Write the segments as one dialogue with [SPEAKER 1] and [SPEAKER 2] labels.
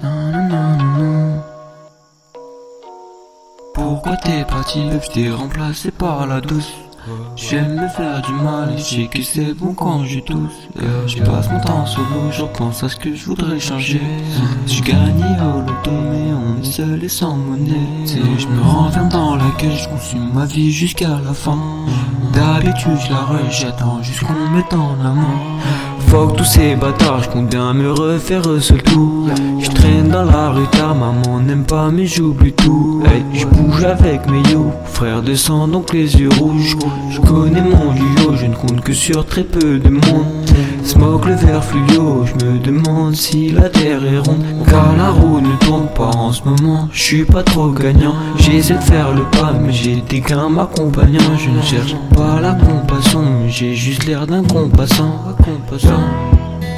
[SPEAKER 1] Non, non, non, non. Pourquoi t'es parti, je t'ai remplacé par la douce J'aime me faire du mal et sais que c'est bon quand je tousse. Je passe mon temps solo, je repense à ce que je voudrais changer. Je gagne au loto mais on est seul et sans monnaie. Je me renferme dans la gueule, je consume ma vie jusqu'à la fin. D'habitude je la rejette jusqu'on me mette en amant Fuck tous ces bâtards, je compte bien me refaire seul tout Je traîne dans la rue, ta maman n'aime pas mais j'oublie tout. Hey, Je bouge avec mes yo, frère de sang donc les yeux rouges. Je connais mon yo, je ne compte que sur très peu de monde. Smoke le verre fluo, je me demande si la terre est ronde. Car la roue ne tourne pas en ce moment, je suis pas trop gagnant. J'essaie de faire le pas mais j'ai des gains m'accompagnant. Je ne cherche pas la compassion, j'ai juste l'air d'un compassant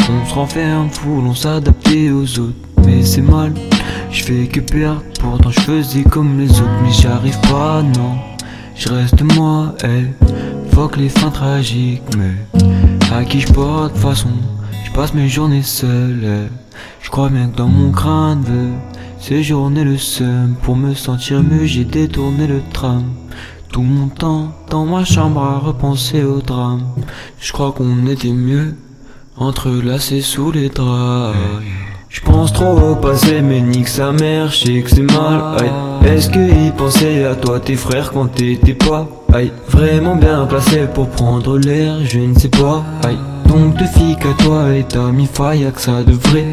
[SPEAKER 1] on se renferme, fou, on s'adapter aux autres, mais c'est mal. Je fais que perdre, pourtant je faisais comme les autres, mais j'y arrive pas, non. Je reste moi, elle, fuck les fins tragiques, mais à qui je porte, de façon, je passe mes journées seul. Je crois bien que dans mon crâne veut séjourner le seum. Pour me sentir mieux, j'ai détourné le tram. Tout mon temps dans ma chambre à repenser au drame. Je crois qu'on était mieux entrelacés sous les draps. Je pense trop au passé, mais nique sa mère, je que c'est mal. Est-ce qu'ils pensaient à toi, tes frères, quand t'étais pas? Aïe, vraiment bien placé pour prendre l'air, je ne sais pas. Aïe, donc te fie qu'à toi et ta mi y'a que ça devrait.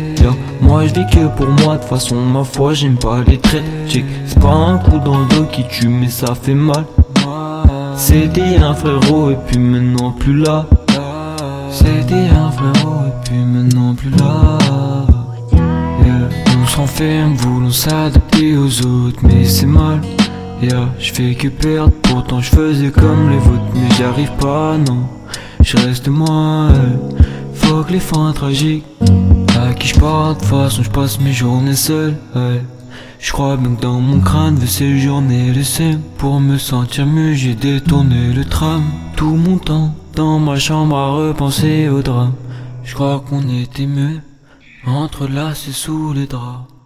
[SPEAKER 1] Moi je vis que pour moi, de façon ma foi, j'aime pas les traits. C'est pas un coup dans le dos qui tue, mais ça fait mal. C'était un frérot et puis maintenant plus là. C'était un frérot et puis maintenant plus là. On s'enferme, voulant s'adapter aux autres, mais c'est mal. Yeah, je fais que perdre, pourtant je faisais comme les vôtres, mais j'y arrive pas, non. Je reste moi, fuck les fins tragiques. À qui je parle, de façon je passe mes journées seul, je crois bien que dans mon crâne veut séjourner le seum Pour me sentir mieux j'ai détourné le tram Tout mon temps dans ma chambre à repenser au drame Je crois qu'on était mieux Entrelacés sous les draps